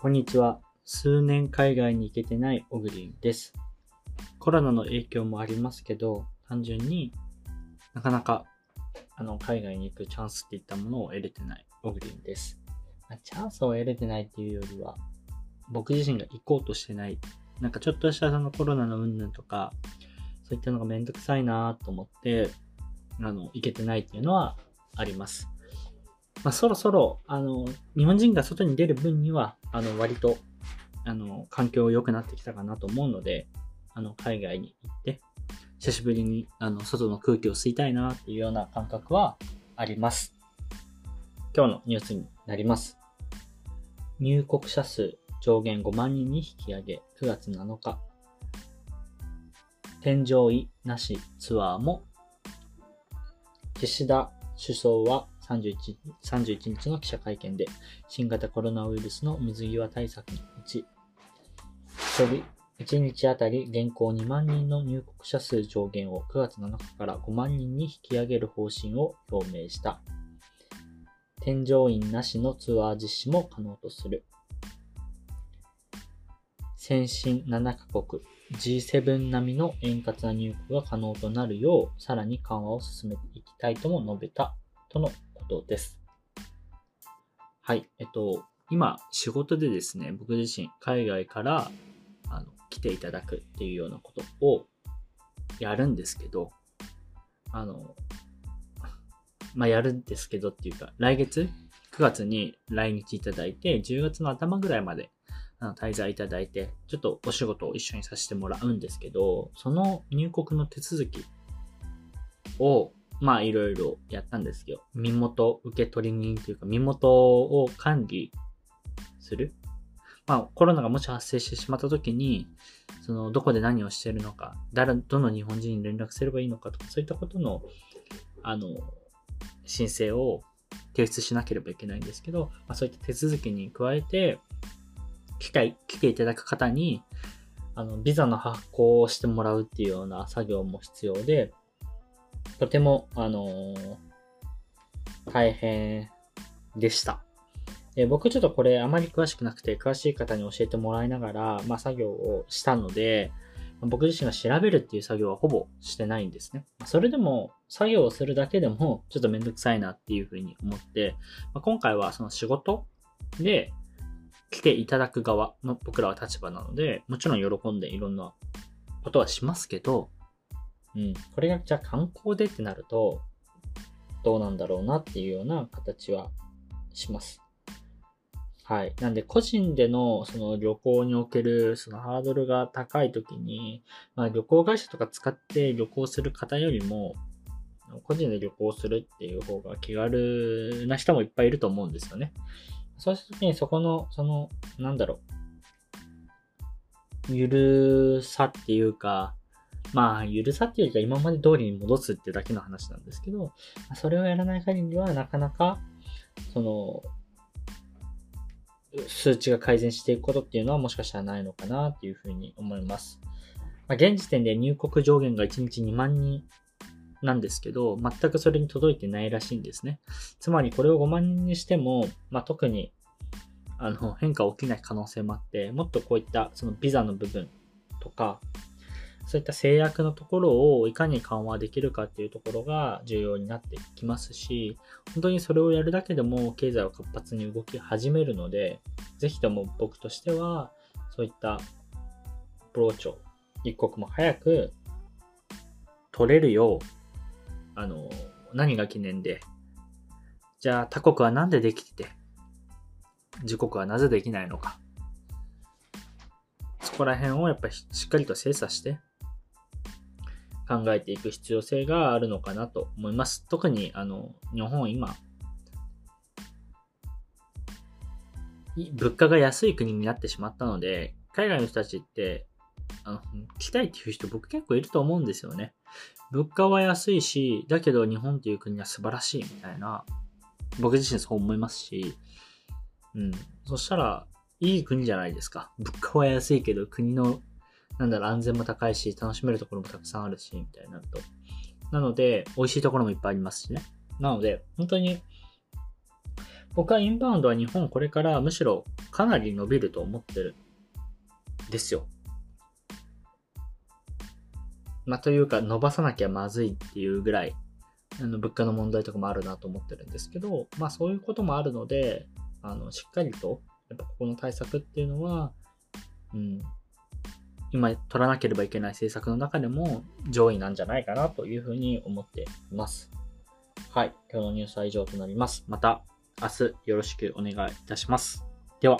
こんにちは。数年海外に行けてないオグリンです。コロナの影響もありますけど、単純になかなかあの海外に行くチャンスっていったものを得れてないオグリンです。まチャンスを得れてないっていうよりは、僕自身が行こうとしてない。なんかちょっとしたそのコロナの云々とか、そういったのがめんどくさいなと思って、あの、行けてないっていうのはあります。まあ、そろそろ、あの、日本人が外に出る分には、あの、割と、あの、環境良くなってきたかなと思うので、あの、海外に行って、久しぶりに、あの、外の空気を吸いたいなっていうような感覚はあります。今日のニュースになります。入国者数上限5万人に引き上げ、9月7日。添乗位なしツアーも、岸田首相は 31, 31日の記者会見で、新型コロナウイルスの水際対策のうち、1日あたり現行2万人の入国者数上限を9月7日から5万人に引き上げる方針を表明した。添乗員なしのツアー実施も可能とする。先進7カ国 G7 並みの円滑な入国が可能となるよう、さらに緩和を進めていきたいとも述べたとのです。はい、えっと、今、仕事でですね、僕自身、海外からあの来ていただくっていうようなことをやるんですけど、あの、まあ、やるんですけどっていうか、来月、9月に来日いただいて、10月の頭ぐらいまで滞在いただいて、ちょっとお仕事を一緒にさせてもらうんですけど、その入国の手続きを、まあいろいろやったんですよ。身元受取人というか、身元を管理する。まあコロナがもし発生してしまった時に、そのどこで何をしてるのか、誰、どの日本人に連絡すればいいのかとか、そういったことの、あの、申請を提出しなければいけないんですけど、まあ、そういった手続きに加えて、来た、来ていただく方に、あの、ビザの発行をしてもらうっていうような作業も必要で、とても、あのー大変でした。で僕ちょっとこれあまり詳しくなくて、詳しい方に教えてもらいながら、まあ、作業をしたので、僕自身が調べるっていう作業はほぼしてないんですね。それでも、作業をするだけでもちょっとめんどくさいなっていうふうに思って、まあ、今回はその仕事で来ていただく側の僕らは立場なので、もちろん喜んでいろんなことはしますけど、うん、これがじゃあ観光でってなると、どうなんだろうなっていうような形はします。はい。なんで、個人でのその旅行におけるそのハードルが高いときに、まあ、旅行会社とか使って旅行する方よりも、個人で旅行するっていう方が気軽な人もいっぱいいると思うんですよね。そうしたときにそこの、その、なんだろう、ゆるさっていうか、まあ、ゆるさっていうか今まで通りに戻すってだけの話なんですけど、それをやらない限りはなかなか、その、数値が改善していくことっていうのはもしかしたらないのかなっていうふうに思います。まあ、現時点で入国上限が1日2万人なんですけど、全くそれに届いてないらしいんですね。つまりこれを5万人にしても、まあ、特にあの変化起きない可能性もあって、もっとこういったそのビザの部分とか、そういった制約のところをいかに緩和できるかっていうところが重要になってきますし、本当にそれをやるだけでも経済は活発に動き始めるので、ぜひとも僕としては、そういったアプローチを一刻も早く取れるよう、あの、何が記念で、じゃあ他国はなんでできてて、自国はなぜできないのか。そこら辺をやっぱりしっかりと精査して考えていく必要性があるのかなと思います。特にあの日本今、物価が安い国になってしまったので、海外の人たちって、あの来たいっていう人僕結構いると思うんですよね。物価は安いし、だけど日本っていう国は素晴らしいみたいな、僕自身そう思いますし、うん。そしたら、いい国じゃないですか。物価は安いけど、国の、なんだろう、安全も高いし、楽しめるところもたくさんあるし、みたいなと。なので、美味しいところもいっぱいありますしね。なので、本当に、僕はインバウンドは日本これからむしろかなり伸びると思ってるん。ですよ。まあ、というか伸ばさなきゃまずいっていうぐらい、あの物価の問題とかもあるなと思ってるんですけど、まあそういうこともあるので、あの、しっかりと、やっぱここの対策っていうのは、うん、今取らなければいけない政策の中でも上位なんじゃないかなというふうに思っています。はい。今日のニュースは以上となります。また明日よろしくお願いいたします。では。